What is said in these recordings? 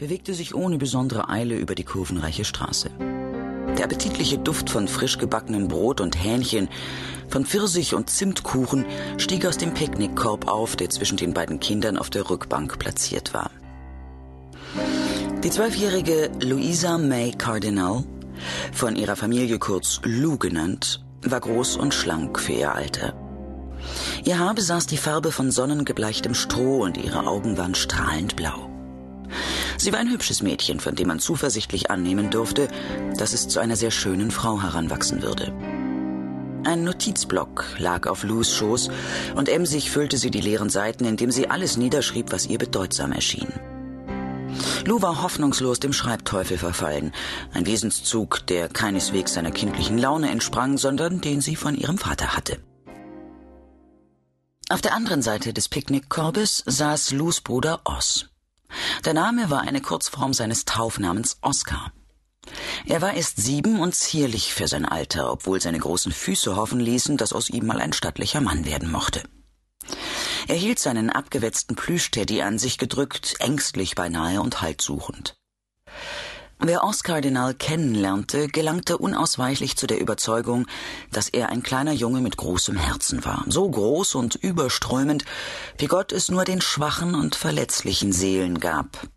bewegte sich ohne besondere Eile über die kurvenreiche Straße. Der appetitliche Duft von frisch gebackenem Brot und Hähnchen, von Pfirsich und Zimtkuchen stieg aus dem Picknickkorb auf, der zwischen den beiden Kindern auf der Rückbank platziert war. Die zwölfjährige Louisa May Cardinal, von ihrer Familie kurz Lou genannt, war groß und schlank für ihr Alter. Ihr Haar besaß die Farbe von sonnengebleichtem Stroh und ihre Augen waren strahlend blau. Sie war ein hübsches Mädchen, von dem man zuversichtlich annehmen durfte, dass es zu einer sehr schönen Frau heranwachsen würde. Ein Notizblock lag auf Lous Schoß und emsig füllte sie die leeren Seiten, indem sie alles niederschrieb, was ihr bedeutsam erschien. Lou war hoffnungslos dem Schreibteufel verfallen, ein Wesenszug, der keineswegs seiner kindlichen Laune entsprang, sondern den sie von ihrem Vater hatte. Auf der anderen Seite des Picknickkorbes saß Lous Bruder Oz. Der Name war eine Kurzform seines Taufnamens Oskar. Er war erst sieben und zierlich für sein Alter, obwohl seine großen Füße hoffen ließen, dass aus ihm mal ein stattlicher Mann werden mochte. Er hielt seinen abgewetzten Plüschteddy an sich gedrückt, ängstlich beinahe und haltsuchend. Wer Oskardinal kennenlernte, gelangte unausweichlich zu der Überzeugung, dass er ein kleiner Junge mit großem Herzen war, so groß und überströmend, wie Gott es nur den schwachen und verletzlichen Seelen gab.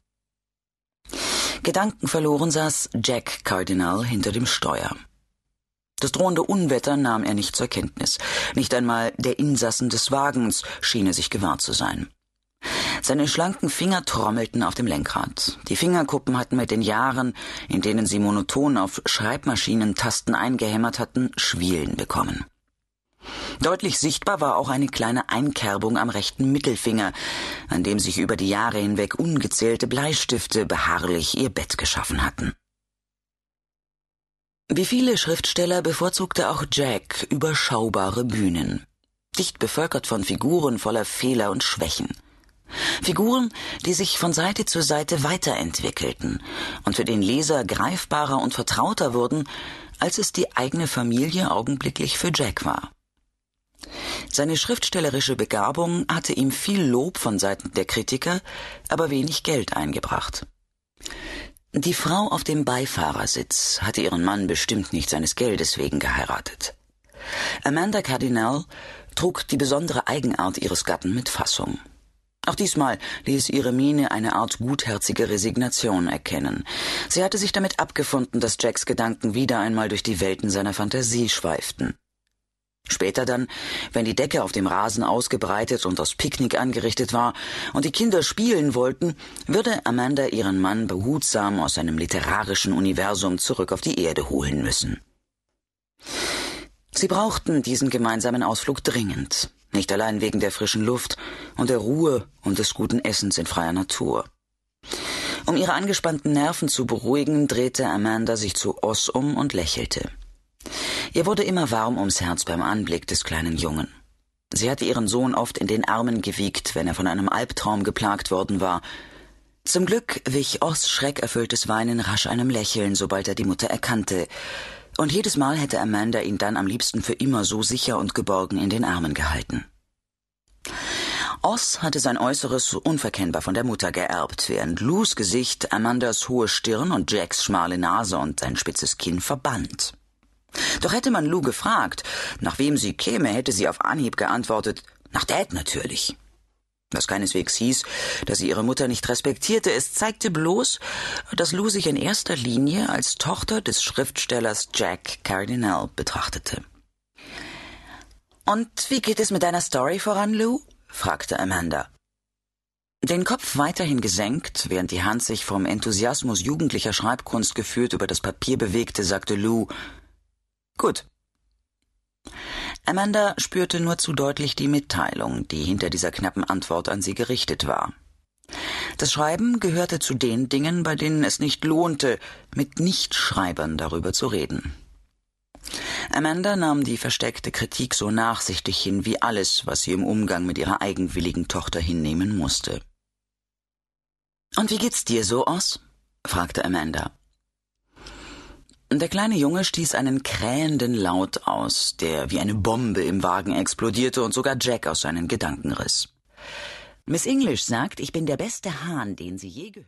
Gedankenverloren saß Jack Cardinal hinter dem Steuer. Das drohende Unwetter nahm er nicht zur Kenntnis. Nicht einmal der Insassen des Wagens schien er sich gewahr zu sein. Seine schlanken Finger trommelten auf dem Lenkrad. Die Fingerkuppen hatten mit den Jahren, in denen sie monoton auf Schreibmaschinentasten eingehämmert hatten, Schwielen bekommen. Deutlich sichtbar war auch eine kleine Einkerbung am rechten Mittelfinger, an dem sich über die Jahre hinweg ungezählte Bleistifte beharrlich ihr Bett geschaffen hatten. Wie viele Schriftsteller bevorzugte auch Jack überschaubare Bühnen, dicht bevölkert von Figuren voller Fehler und Schwächen. Figuren, die sich von Seite zu Seite weiterentwickelten und für den Leser greifbarer und vertrauter wurden, als es die eigene Familie augenblicklich für Jack war. Seine schriftstellerische Begabung hatte ihm viel Lob von Seiten der Kritiker, aber wenig Geld eingebracht. Die Frau auf dem Beifahrersitz hatte ihren Mann bestimmt nicht seines Geldes wegen geheiratet. Amanda Cardinal trug die besondere Eigenart ihres Gatten mit Fassung. Auch diesmal ließ ihre Miene eine Art gutherzige Resignation erkennen. Sie hatte sich damit abgefunden, dass Jacks Gedanken wieder einmal durch die Welten seiner Fantasie schweiften. Später dann, wenn die Decke auf dem Rasen ausgebreitet und das Picknick angerichtet war und die Kinder spielen wollten, würde Amanda ihren Mann behutsam aus seinem literarischen Universum zurück auf die Erde holen müssen. Sie brauchten diesen gemeinsamen Ausflug dringend nicht allein wegen der frischen Luft und der Ruhe und des guten Essens in freier Natur. Um ihre angespannten Nerven zu beruhigen, drehte Amanda sich zu Oss um und lächelte. Ihr wurde immer warm ums Herz beim Anblick des kleinen Jungen. Sie hatte ihren Sohn oft in den Armen gewiegt, wenn er von einem Albtraum geplagt worden war. Zum Glück wich Oss schreckerfülltes Weinen rasch einem Lächeln, sobald er die Mutter erkannte, und jedes Mal hätte Amanda ihn dann am liebsten für immer so sicher und geborgen in den Armen gehalten. Oz hatte sein Äußeres unverkennbar von der Mutter geerbt, während Lous Gesicht Amandas hohe Stirn und Jacks schmale Nase und sein spitzes Kinn verband. Doch hätte man Lou gefragt, nach wem sie käme, hätte sie auf Anhieb geantwortet, nach Dad natürlich was keineswegs hieß, dass sie ihre Mutter nicht respektierte. Es zeigte bloß, dass Lou sich in erster Linie als Tochter des Schriftstellers Jack Cardinal betrachtete. Und wie geht es mit deiner Story voran, Lou? fragte Amanda. Den Kopf weiterhin gesenkt, während die Hand sich vom Enthusiasmus jugendlicher Schreibkunst geführt über das Papier bewegte, sagte Lou Gut. Amanda spürte nur zu deutlich die Mitteilung, die hinter dieser knappen Antwort an sie gerichtet war. Das Schreiben gehörte zu den Dingen, bei denen es nicht lohnte, mit Nichtschreibern darüber zu reden. Amanda nahm die versteckte Kritik so nachsichtig hin wie alles, was sie im Umgang mit ihrer eigenwilligen Tochter hinnehmen musste. Und wie geht's dir so aus? fragte Amanda. Der kleine Junge stieß einen krähenden Laut aus, der wie eine Bombe im Wagen explodierte und sogar Jack aus seinen Gedanken riss. Miss English sagt, ich bin der beste Hahn, den sie je gehört.